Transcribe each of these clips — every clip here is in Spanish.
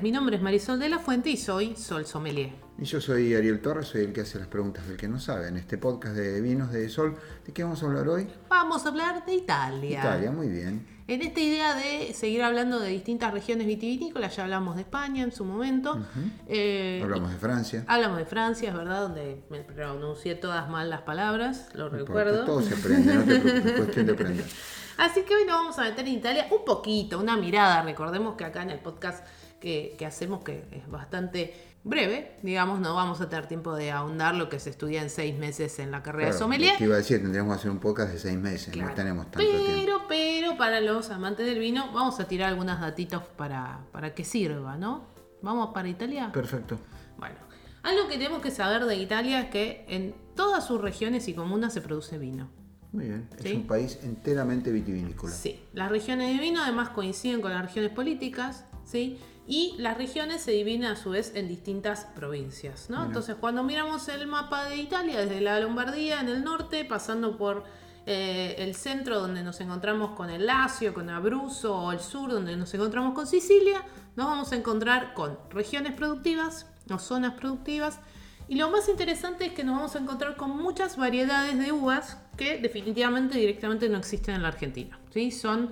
Buenas. Mi nombre es Marisol de la Fuente y soy Sol Sommelier. Y yo soy Ariel Torres, soy el que hace las preguntas del que no sabe. En este podcast de vinos de Sol, ¿de qué vamos a hablar hoy? Vamos a hablar de Italia. Italia, muy bien. En esta idea de seguir hablando de distintas regiones vitivinícolas, ya hablamos de España en su momento. Eh, Hablamos de Francia. Hablamos de Francia, es verdad, donde me pronuncié todas mal las palabras, lo No recuerdo. Todo se aprende, no te preocupes, es cuestión de aprender. Así que hoy nos vamos a meter en Italia un poquito, una mirada. Recordemos que acá en el podcast que, que hacemos, que es bastante breve, digamos, no vamos a tener tiempo de ahondar lo que se estudia en seis meses en la carrera de Claro, sommelier. Te iba a decir, tendríamos que hacer un podcast de seis meses, Claro. no tenemos tanto tiempo. pero, pero para los amantes del vino, vamos a tirar algunos datitos para, para que sirva, ¿no? ¿Vamos para Italia? Perfecto. Bueno, algo que tenemos que saber de Italia es que en todas sus regiones y comunas se produce vino. Muy bien. Es un país enteramente vitivinícola. Sí, las regiones de vino además coinciden con las regiones políticas, ¿sí? Y las regiones se dividen a su vez en distintas provincias, ¿no? Entonces, cuando miramos el mapa de Italia, desde la Lombardía en el norte, pasando por eh, el centro donde nos encontramos con el Lacio, con Abruzzo, o el sur donde nos encontramos con Sicilia, nos vamos a encontrar con regiones productivas o zonas productivas. Y lo más interesante es que nos vamos a encontrar con muchas variedades de uvas que definitivamente directamente no existen en la Argentina. ¿sí? Son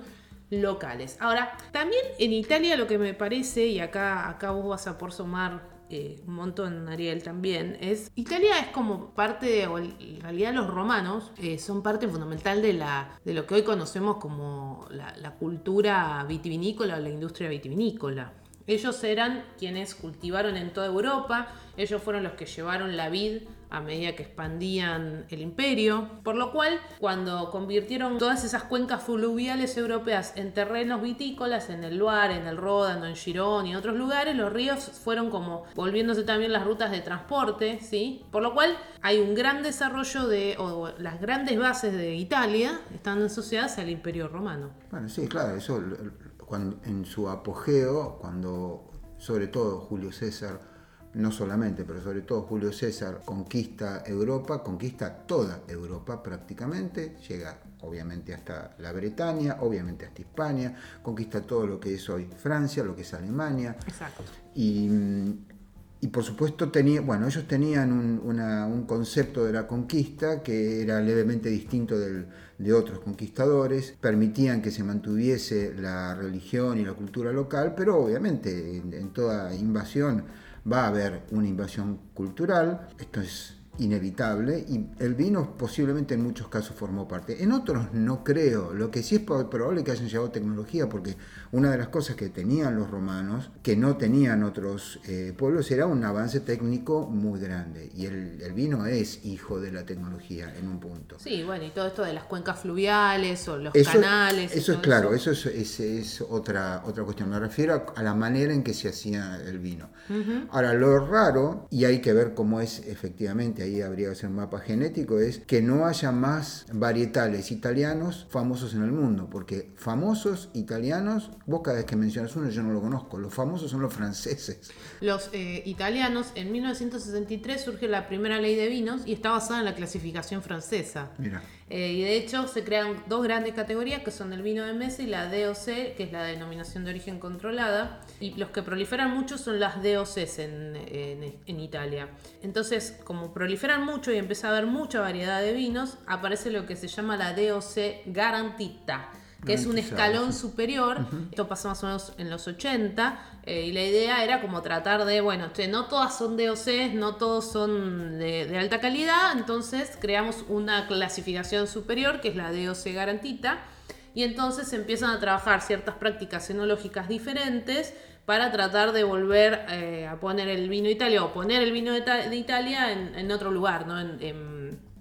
locales. Ahora, también en Italia lo que me parece, y acá, acá vos vas a por sumar eh, un montón, Ariel, también, es Italia es como parte, de, o en realidad los romanos eh, son parte fundamental de, la, de lo que hoy conocemos como la, la cultura vitivinícola o la industria vitivinícola. Ellos eran quienes cultivaron en toda Europa, ellos fueron los que llevaron la vid a medida que expandían el imperio, por lo cual cuando convirtieron todas esas cuencas fluviales europeas en terrenos vitícolas, en el Loire, en el Ródano, en Girón y en otros lugares, los ríos fueron como volviéndose también las rutas de transporte, ¿sí? Por lo cual hay un gran desarrollo de, o las grandes bases de Italia están asociadas al imperio romano. Bueno, sí, claro, eso en su apogeo, cuando sobre todo Julio César, no solamente, pero sobre todo Julio César conquista Europa, conquista toda Europa prácticamente, llega obviamente hasta la Bretaña, obviamente hasta Hispania, conquista todo lo que es hoy Francia, lo que es Alemania, Exacto. y, y por supuesto tenía, bueno, ellos tenían un, una- un concepto de la conquista que era levemente distinto del- de otros conquistadores, permitían que se mantuviese la religión y la cultura local, pero obviamente en, en toda invasión va a haber una invasión cultural, esto es inevitable y el vino posiblemente en muchos casos formó parte. En otros no creo, lo que sí es probable que hayan llevado tecnología porque una de las cosas que tenían los romanos, que no tenían otros eh, pueblos, era un avance técnico muy grande y el, el vino es hijo de la tecnología en un punto. Sí, bueno, y todo esto de las cuencas fluviales o los Eso, canales. eso es claro, eso es, es- es otra, otra cuestión. Me refiero a, a la manera en que se hacía el vino. Ahora, lo raro, y hay que ver cómo es efectivamente, ahí habría que hacer un mapa genético, es que no haya más varietales italianos famosos en el mundo, porque famosos italianos, vos cada vez que mencionas uno yo no lo conozco, los famosos son los franceses. Los eh, italianos, en 1963 surge la primera ley de vinos y está basada en la clasificación francesa. Mira, Eh, y de hecho se crean dos grandes categorías que son el vino de mesa y la DOC, que es la denominación de origen controlada. Y los que proliferan mucho son las DOCs en, en- en Italia. Entonces, como proliferan mucho y empieza a haber mucha variedad de vinos, aparece lo que se llama la DOC garantita que es un escalón superior. Esto pasó más o menos en los 80. eh, y la idea era como tratar de, bueno, che, no todas son DOCs, no todos son de, de alta calidad. Entonces creamos una clasificación superior, que es la DOC garantita. Y entonces empiezan a trabajar ciertas prácticas enológicas diferentes para tratar de volver eh, a poner el vino de Italia o poner el vino de, Ta- de Italia en, otro lugar, ¿no?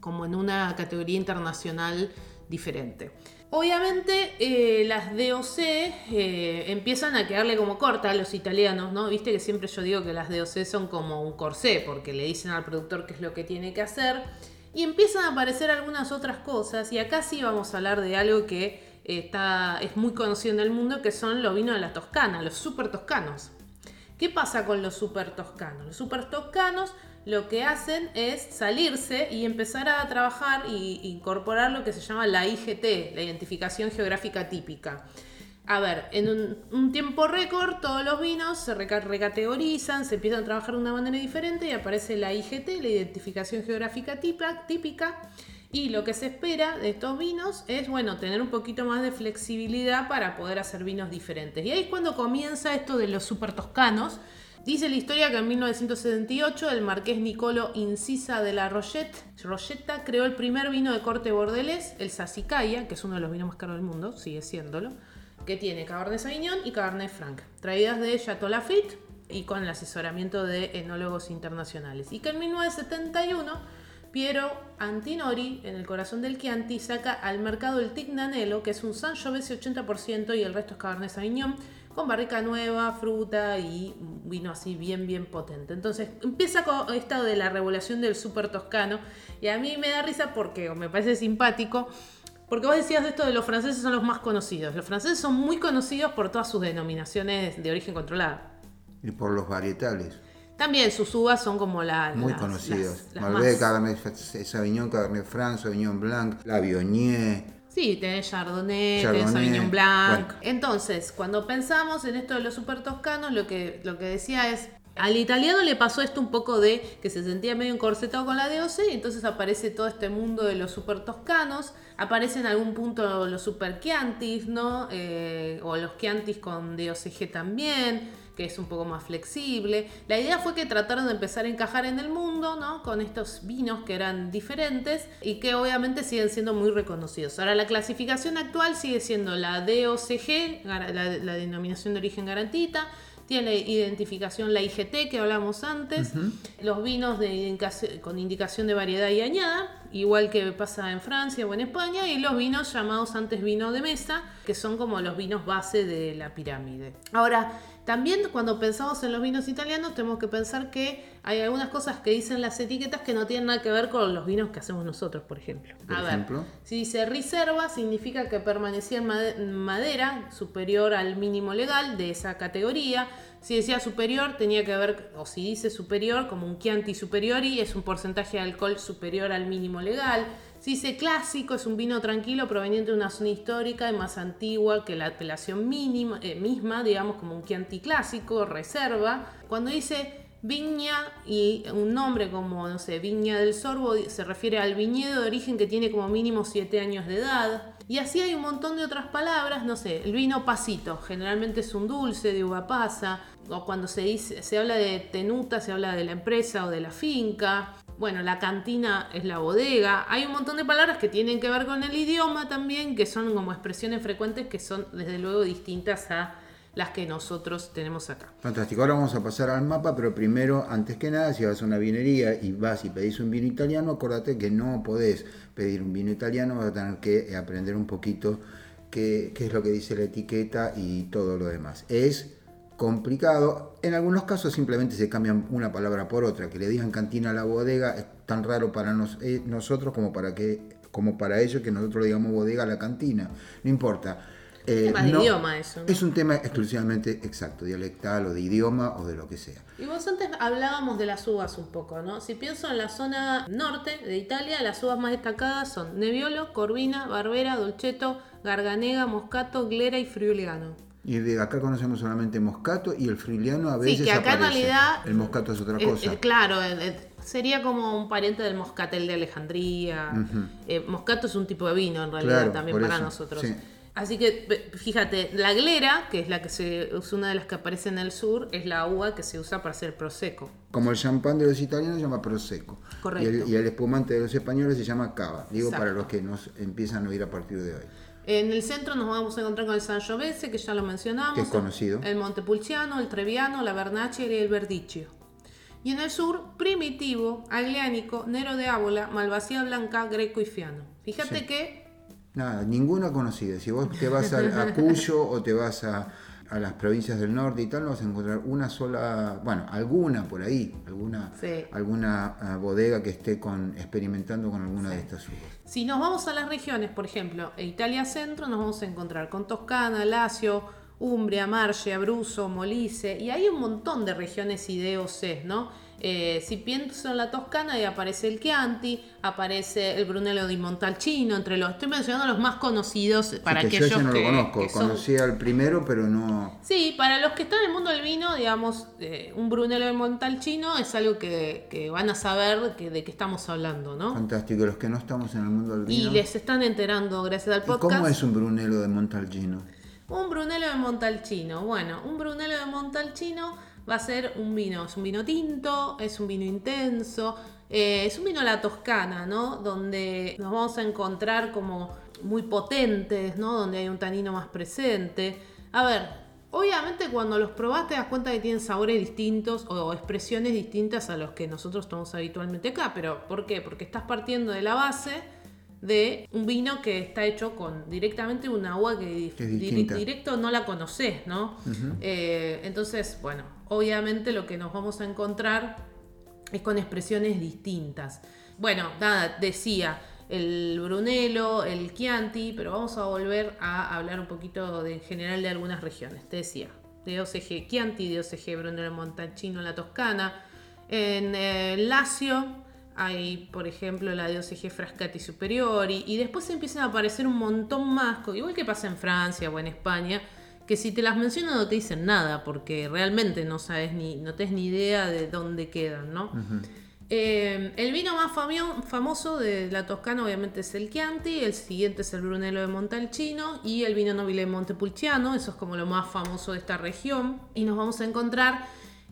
Como en una categoría internacional diferente. Obviamente, eh, las DOC eh, empiezan a quedarle como corta a los italianos, ¿no? Viste que siempre yo digo que las DOC son como un corsé, porque le dicen al productor qué es lo que tiene que hacer. Y empiezan a aparecer algunas otras cosas, y acá sí vamos a hablar de algo que es muy conocido en el mundo, que son los vinos de la Toscana, los super toscanos. ¿Qué pasa con los super toscanos? Los super toscanos lo que hacen es salirse y empezar a trabajar e incorporar lo que se llama la IGT, la identificación geográfica típica. A ver, en un, tiempo récord todos los vinos se recategorizan, se empiezan a trabajar de una manera diferente y aparece la IGT, la identificación geográfica típica. Y lo que se espera de estos vinos es, bueno, tener un poquito más de flexibilidad para poder hacer vinos diferentes. Y ahí es cuando comienza esto de los super toscanos, Dice la historia que en 1978 el marqués Nicolo Incisa de la Rochetta creó el primer vino de corte bordelés, el Sassicaia, que es uno de los vinos más caros del mundo, sigue siéndolo, que tiene Cabernet Sauvignon y Cabernet Franc, traídas de Chateau Lafite y con el asesoramiento de enólogos internacionales. Y que en 1971 Piero Antinori, en el corazón del Chianti, saca al mercado el Tignanello, que es un Sangiovese 80% y el resto es Cabernet Sauvignon con barrica nueva, fruta y vino así bien, bien potente. Entonces empieza con esto de la revolución del súper toscano y a mí me da risa porque me parece simpático. Porque vos decías esto de los franceses son los más conocidos. Los franceses son muy conocidos por todas sus denominaciones de origen controlado. Y por los varietales. También sus uvas son como la, Muy conocidos. Malbec, Cabernet Sauvignon, Cabernet Franc, Sauvignon Blanc, La Viognier, Sí, tenés Chardonnay, tenés Sauvignon Blanc. Entonces, cuando pensamos en esto de los super toscanos, lo que, lo que decía es, al italiano le pasó esto un poco de que se sentía medio encorsetado con la DOC y entonces aparece todo este mundo de los super toscanos. Aparece en algún punto los super Chiantis, ¿no? Eh, o los Chiantis con DOCG también que es un poco más flexible. La idea fue que trataron de empezar a encajar en el mundo, ¿no? Con estos vinos que eran diferentes y que obviamente siguen siendo muy reconocidos. Ahora, la clasificación actual sigue siendo la DOCG, la, denominación de origen garantita, tiene identificación la IGT que hablamos antes, los vinos de con indicación de variedad y añada, igual que pasa en Francia o en España, y los vinos llamados antes vino de mesa, que son como los vinos base de la pirámide. Ahora, también cuando pensamos en los vinos italianos tenemos que pensar que hay algunas cosas que dicen las etiquetas que no tienen nada que ver con los vinos que hacemos nosotros, por ejemplo. a ver, si dice reserva significa que permanecía en madera superior al mínimo legal de esa categoría. Si decía superior tenía que ver, o si dice superior como un Chianti superiori es un porcentaje de alcohol superior al mínimo legal. Si dice clásico, es un vino tranquilo proveniente de una zona histórica y más antigua que la apelación mínima, eh, misma, digamos como un Chianti clásico, reserva. Cuando dice viña y un nombre como, no sé, viña del sorbo, se refiere al viñedo de origen que tiene como mínimo 7 años de edad. Y así hay un montón de otras palabras, no sé, el vino pasito, generalmente es un dulce de uva pasa, o cuando se dice, se habla de tenuta, se habla de la empresa o de la finca bueno, la cantina es la bodega. Hay un montón de palabras que tienen que ver con el idioma también, que son como expresiones frecuentes que son desde luego distintas a las que nosotros tenemos acá. Fantástico, ahora vamos a pasar al mapa, pero primero, antes que nada, si vas a una vinería y vas y pedís un vino italiano, acuérdate que no podés pedir un vino italiano, vas a tener que aprender un poquito qué, qué es lo que dice la etiqueta y todo lo demás. Es complicado. En algunos casos simplemente se cambian una palabra por otra. Que le digan cantina a la bodega es tan raro para eh, nosotros como para, que, como para ellos que nosotros digamos bodega a la cantina. No importa. Eh, de idioma eso. Es un tema exclusivamente exacto, dialectal o de idioma o de lo que sea. Y vos antes hablábamos de las uvas un poco, ¿no? Si pienso en la zona norte de Italia, las uvas más destacadas son Nebbiolo, Corvina, Barbera, Dolcetto, Garganega, Moscato, Glera y Friuliano. Y de acá conocemos solamente Moscato y el Friuliano a veces Sí, que acá en realidad... El Moscato es otra cosa. claro, sería como un pariente del Moscatel de Alejandría. Eh, moscato es un tipo de vino en realidad también para nosotros. Así que fíjate, la glera, que es la que se, es una de las que aparece en el sur, es la uva que se usa para hacer prosecco. Como el champán de los italianos se llama prosecco. Correcto. Y el, espumante de los españoles se llama cava. Digo para los que nos empiezan a oír a partir de hoy. En el centro nos vamos a encontrar con el Sangiovese, que ya lo mencionamos. Que es conocido. El Montepulciano, el Treviano, la Vernaccia y el Verdicchio. Y en el sur, Primitivo, Agliánico, Nero de Ábola, Malvasía Blanca, Greco y Fiano. Fíjate que Nada, ninguna conocida. Si vos te vas a, a Cuyo o te vas a, a las provincias del norte y tal, no vas a encontrar una sola, bueno, alguna por ahí, alguna, Sí. alguna ah, bodega que esté con, experimentando con alguna de estas uvas. Si nos vamos a las regiones, por ejemplo, e Italia Centro, nos vamos a encontrar con Toscana, Lazio, Umbria, Marche, Abruzzo, Molise, y hay un montón de regiones y DOCs, ¿no? Eh, si pienso en la Toscana, ahí aparece el Chianti, aparece el Brunello di Montalcino, entre los, estoy mencionando los más conocidos para Sí, que yo aquellos ese no que, lo conozco, que son- conocía al primero, pero no... Sí, para los que están en el mundo del vino, digamos, eh, un Brunello de Montalcino es algo que, que van a saber que, de qué estamos hablando, ¿no? Fantástico, los que no estamos en el mundo del Y vino. les están enterando gracias al ¿Y podcast. cómo es un Brunello de Montalgino? Un Brunello de Montalcino. Bueno, un Brunello de Montalcino va a ser un vino, es un vino tinto, es un vino intenso, eh, es un vino a la toscana, ¿no? Donde nos vamos a encontrar como muy potentes, ¿no? Donde hay un tanino más presente. A ver, obviamente cuando los probás te das cuenta que tienen sabores distintos o expresiones distintas a los que nosotros tomamos habitualmente acá, pero ¿por qué? Porque estás partiendo de la base de un vino que está hecho con directamente un agua que, Que directo no la conoces, ¿no? Eh, entonces, bueno, obviamente lo que nos vamos a encontrar es con expresiones distintas. Bueno, nada, decía el Brunello, el Chianti, pero vamos a volver a hablar un poquito de, en general de algunas regiones. Te decía, de OCG Chianti, de OCG Brunello Montalcino en la Toscana. En eh, Lazio hay, por ejemplo, la de OCG Frascati Superiori. Y después empiezan a aparecer un montón más, igual que pasa en Francia o en España, que si te las menciono no te dicen nada, porque realmente no sabes ni, no tenés ni idea de dónde quedan, ¿no? Eh, el vino más famio- famoso de la Toscana obviamente es el Chianti, el siguiente es el Brunello de Montalcino y el vino Nobile de Montepulciano, eso es como lo más famoso de esta región. Y nos vamos a encontrar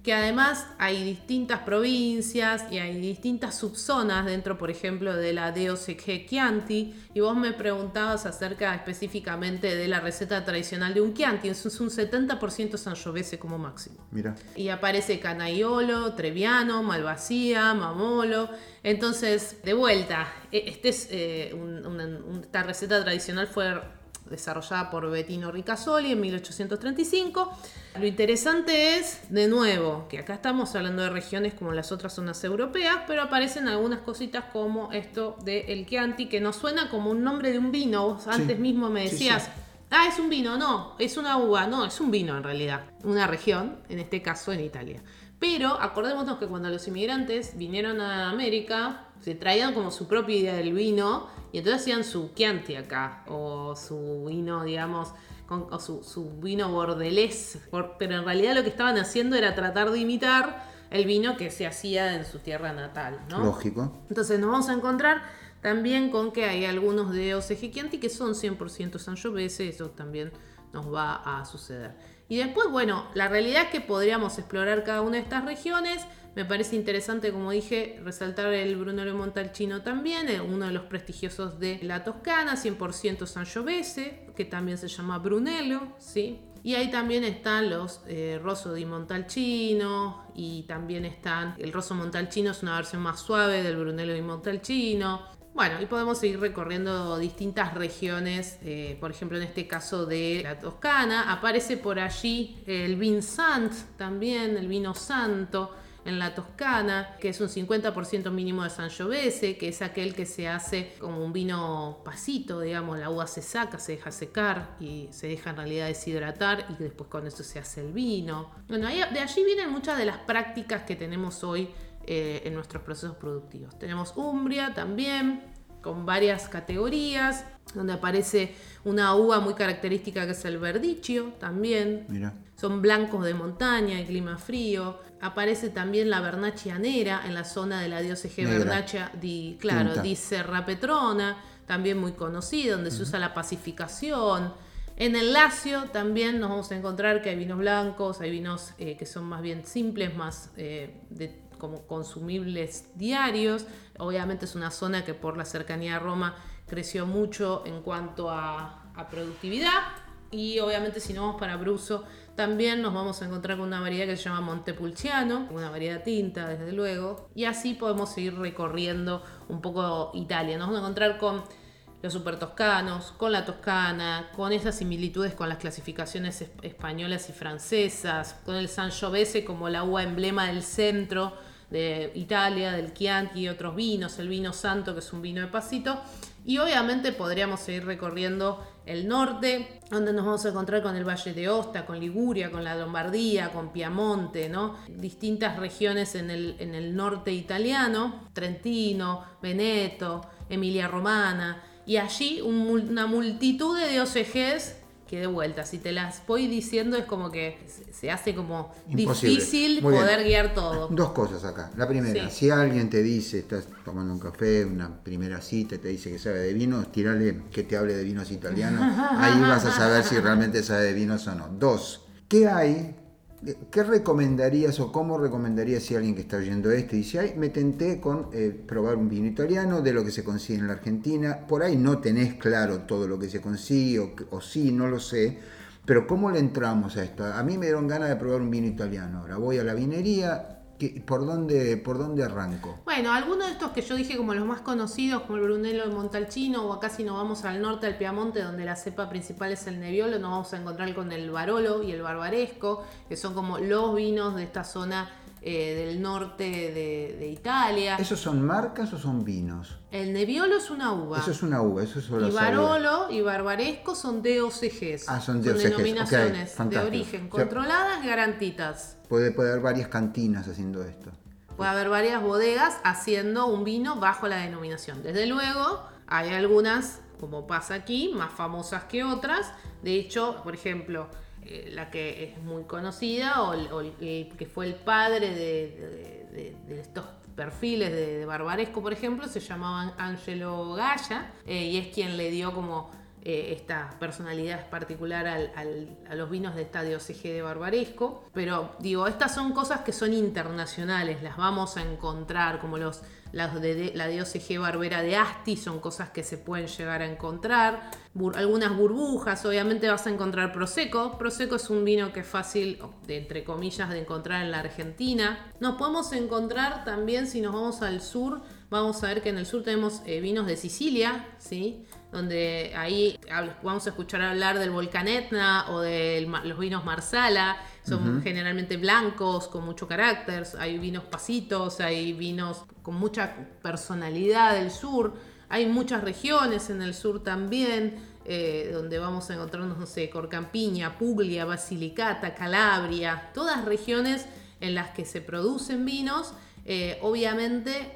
que además hay distintas provincias y hay distintas subzonas dentro, por ejemplo, de la DOCG Chianti. Y vos me preguntabas acerca específicamente de la receta tradicional de un Chianti, es un 70% Sangiovese como máximo. Mira, Y aparece Canaiolo, Treviano, Malvasía, Mamolo. Entonces, de vuelta, e- este es, eh, un- una- un- esta receta tradicional fue desarrollada por Bettino Ricasoli en 1835. Lo interesante es, de nuevo, que acá estamos hablando de regiones como las otras zonas europeas, pero aparecen algunas cositas como esto de El Chianti, que nos suena como un nombre de un vino. Vos antes mismo me Sí, decías, sí. Ah, es un vino, no, es una uva, no, es un vino en realidad, una región, en este caso en Italia. Pero acordémonos que cuando los inmigrantes vinieron a América, se traían como su propia idea del vino y entonces hacían su Chianti acá, o su vino, digamos, con, o su, su vino bordelés, por- pero en realidad lo que estaban haciendo era tratar de imitar el vino que se hacía en su tierra natal, ¿no? lógico. Entonces nos vamos a encontrar también con que hay algunos de OCG Chianti que son 100% Sangiovese, eso también nos va a suceder. Y después, bueno, la realidad es que podríamos explorar cada una de estas regiones. Me parece interesante, como dije, resaltar el Brunello Montalcino también, eh, uno de los prestigiosos de la Toscana, 100% Sangiovese, que también se llama Brunello, ¿sí? Y ahí también están los eh, Rosso di Montalcino y también están el Rosso Montalcino es una versión más suave del Brunello di Montalcino. Bueno, y podemos seguir recorriendo distintas regiones, eh, por ejemplo en este caso de la Toscana, aparece por allí el Vin Sant también, el vino santo en la Toscana, que es un 50% mínimo de Sangiovese, que es aquel que se hace como un vino pasito, digamos, la uva se saca, se deja secar y se deja en realidad deshidratar y después con eso se hace el vino. Bueno, de allí vienen muchas de las prácticas que tenemos hoy eh, en nuestros procesos productivos. Tenemos Umbria también, con varias categorías, donde aparece una uva muy característica que es el verdicchio también, Mira, son blancos de montaña y clima frío. Aparece también la Vernaccia Nera en la zona de la DOCG Negra. Vernaccia di, claro, Tinta. di Serra Petrona, también muy conocida, donde se usa la pacificación. En el Lacio también nos vamos a encontrar que hay vinos blancos, hay vinos eh, que son más bien simples, más eh, de- como consumibles diarios. Obviamente es una zona que por la cercanía a Roma creció mucho en cuanto a, productividad. Y obviamente si no vamos para Abruzzo, también nos vamos a encontrar con una variedad que se llama Montepulciano, una variedad tinta, desde luego. Y así podemos seguir recorriendo un poco Italia. Nos vamos a encontrar con los super toscanos, con la toscana, con esas similitudes con las clasificaciones españolas y francesas, con el Sangiovese como la uva emblema del centro de Italia, del Chianti y otros vinos, el vino santo que es un vino de pasito. Y obviamente podríamos seguir recorriendo el norte, donde nos vamos a encontrar con el Valle de Osta, con Liguria, con la Lombardía, con Piamonte, ¿no? Distintas regiones en el, en el norte italiano, Trentino, Veneto, Emilia Romana, y allí una multitud de OCGs que de vuelta, si te las voy diciendo es como que se hace como difícil poder guiar todo. Dos cosas acá. La primera, si alguien te dice, estás tomando un café, una primera cita, te dice que sabe de vinos, tirale que te hable de vinos italianos, ahí vas a saber si realmente sabe de vinos o no. Dos, ¿qué hay ¿Qué recomendarías o cómo recomendarías si alguien que está oyendo esto dice, ay, me tenté con eh, probar un vino italiano de lo que se consigue en la Argentina? Por ahí no tenés claro todo lo que se consigue o sí, no lo sé. Pero ¿cómo le entramos a esto? A mí me dieron ganas de probar un vino italiano. Ahora voy a la vinería, ¿Por dónde, ¿Por dónde arranco? Bueno, algunos de estos que yo dije como los más conocidos, como el Brunello de Montalcino, o acá si nos vamos al norte del Piamonte, donde la cepa principal es el Nebbiolo, nos vamos a encontrar con el Barolo y el Barbaresco, que son como los vinos de esta zona eh, del norte de, Italia. ¿Esos son marcas o son vinos? El Nebbiolo es una uva. Eso es una uva, eso es Y Barolo y Barbaresco son DOCGs. Ah, son DOCGs. Son denominaciones de origen controladas, garantitas. Puede, puede haber varias cantinas haciendo esto. Puede haber varias bodegas haciendo un vino bajo la denominación. Desde luego, hay algunas, como pasa aquí, más famosas que otras. De hecho, por ejemplo, eh, la que es muy conocida o, que fue el padre de, estos perfiles de, Barbaresco, por ejemplo, se llamaban Angelo Gaya eh, y es quien le dio como eh, esta personalidad particular a los vinos de estadio CG de Barbaresco. Pero digo, estas son cosas que son internacionales, las vamos a encontrar como los la de, la de Barbera de Asti son cosas que se pueden llegar a encontrar. algunas burbujas, obviamente vas a encontrar Prosecco. Prosecco es un vino que es fácil, de, entre comillas, de encontrar en la Argentina. Nos podemos encontrar también, si nos vamos al sur, vamos a ver que en el sur tenemos eh, vinos de Sicilia, ¿sí? donde ahí vamos a escuchar hablar del volcán Etna o de los vinos Marsala, son generalmente blancos, con mucho carácter, hay vinos pasitos, hay vinos con mucha personalidad del sur, hay muchas regiones en el sur también, eh, donde vamos a encontrarnos, no sé, Corcampiña, Puglia, Basilicata, Calabria, todas regiones en las que se producen vinos, eh, obviamente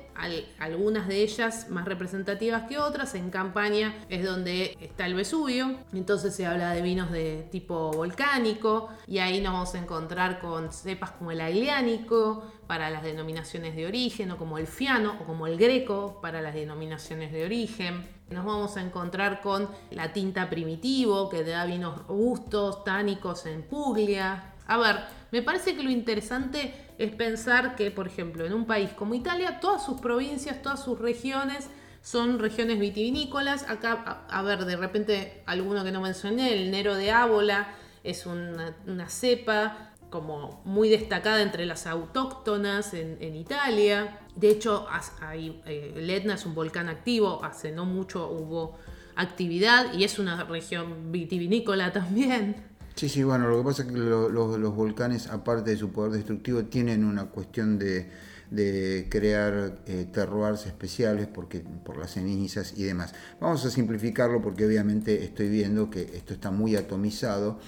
algunas de ellas más representativas que otras. En campaña es donde está el Vesubio, entonces se habla de vinos de tipo volcánico y ahí nos vamos a encontrar con cepas como el agliánico para las denominaciones de origen o como el fiano o como el greco para las denominaciones de origen. Nos vamos a encontrar con la tinta primitivo que da vinos robustos, tánicos en Puglia. A ver, me parece que lo interesante es pensar que, por ejemplo, en un país como Italia, todas sus provincias, todas sus regiones son regiones vitivinícolas. Acá, a, ver, de repente, alguno que no mencioné, el Nero de Ábola es una, cepa como muy destacada entre las autóctonas en, Italia. De hecho, hay, eh, el Etna es un volcán activo, hace no mucho hubo actividad y es una región vitivinícola también. Sí, sí, bueno, lo que pasa es que los volcanes, aparte de su poder destructivo, tienen una cuestión de, crear eh, terroirs especiales porque, por las cenizas y demás. Vamos a simplificarlo porque obviamente estoy viendo que esto está muy atomizado.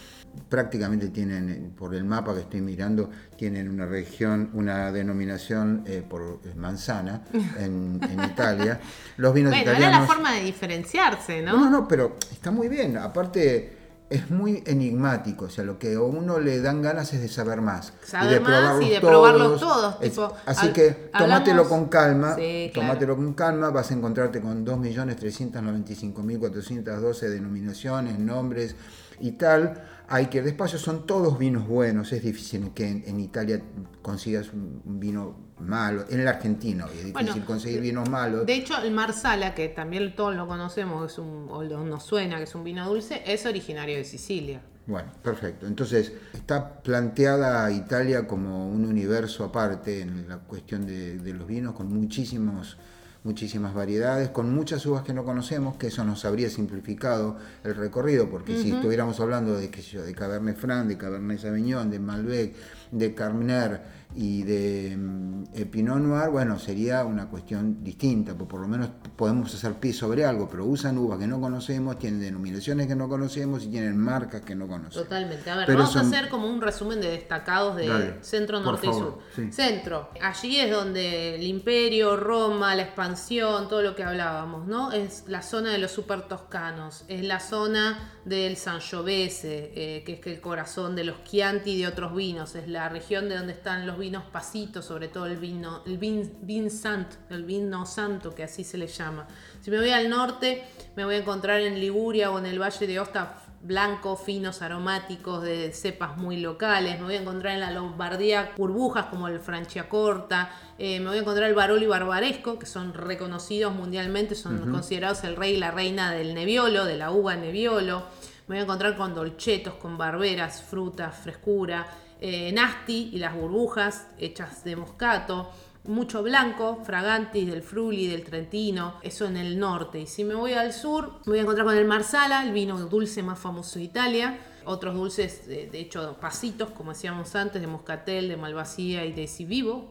Prácticamente tienen, por el mapa que estoy mirando, tienen una región, una denominación eh, por manzana en, Italia. Los vinos bueno, italianos... era la forma de diferenciarse, ¿no? No, no, pero está muy bien. Aparte es muy enigmático, o sea, lo que a uno le dan ganas es de saber más. Saber y de más y de probarlos todos. así que tómatelo con calma, tómatelo con calma, vas a encontrarte con 2.395.412 denominaciones, nombres y tal hay que ir despacio, son todos vinos buenos, es difícil que en, Italia consigas un, vino malo, en la Argentina es difícil conseguir vinos malos. De hecho, el Marsala, que también todos lo conocemos, es un, o nos suena que es un vino dulce, es originario de Sicilia. Bueno, perfecto. Entonces, está planteada Italia como un universo aparte en la cuestión de, de los vinos, con muchísimos muchísimas variedades, con muchas uvas que no conocemos, que eso nos habría simplificado el recorrido, porque si estuviéramos hablando de, qué sé yo, de Cabernet Franc, de Cabernet Sauvignon, de Malbec, de Carmener, y de mm, Pinot Noir, bueno, sería una cuestión distinta, porque por lo menos podemos hacer pie sobre algo, pero usan uvas que no conocemos, tienen denominaciones que no conocemos y tienen marcas que no conocemos. Totalmente. A ver, vamos a hacer como un resumen de destacados de centro, norte y sur. Centro, allí es donde el imperio, Roma, la expansión, todo lo que hablábamos, ¿no? Es la zona de los super toscanos, es la zona del Sangiovese, eh, que es el corazón de los Chianti y de otros vinos, es la región de donde están los vinos pasitos, sobre todo el vino, el vin, santo, el vino santo, que así se le llama. Si me voy al norte, me voy a encontrar en Liguria o en el Valle de Osta blancos, finos, aromáticos, de cepas muy locales. Me voy a encontrar en la Lombardía burbujas como el Franciacorta. Eh, me voy a encontrar el Barolo y Barbaresco, que son reconocidos mundialmente, son considerados el rey y la reina del Nebbiolo, de la uva Nebbiolo. Me voy a encontrar con dolchetos, con barberas, frutas, frescura. Eh, Nasti y las burbujas hechas de moscato, mucho blanco, Fragantis del Fruli, del Trentino, eso en el norte. Y si me voy al sur, me voy a encontrar con el Marsala, el vino dulce más famoso de Italia. Otros dulces, de, hecho, pasitos, como decíamos antes, de Moscatel, de Malvasía y de Civivo.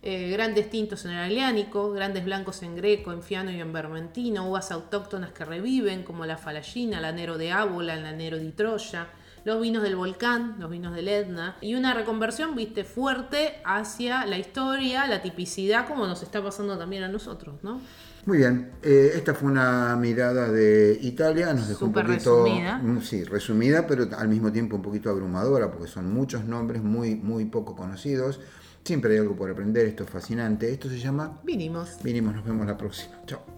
Eh, grandes tintos en el Aliánico, grandes blancos en Greco, en Fiano y en Vermentino, uvas autóctonas que reviven, como la Falallina, la Nero de Ábola, la Nero de Troya los vinos del volcán, los vinos del Etna, y una reconversión, viste, fuerte hacia la historia, la tipicidad, como nos está pasando también a nosotros, ¿no? Muy bien, eh, esta fue una mirada de Italia, nos dejó un poquito, resumida. Mm, sí, resumida, pero al mismo tiempo un poquito abrumadora, porque son muchos nombres muy, muy poco conocidos. Siempre hay algo por aprender, esto es fascinante. Esto se llama Vinimos. Vinimos, nos vemos la próxima. Chao.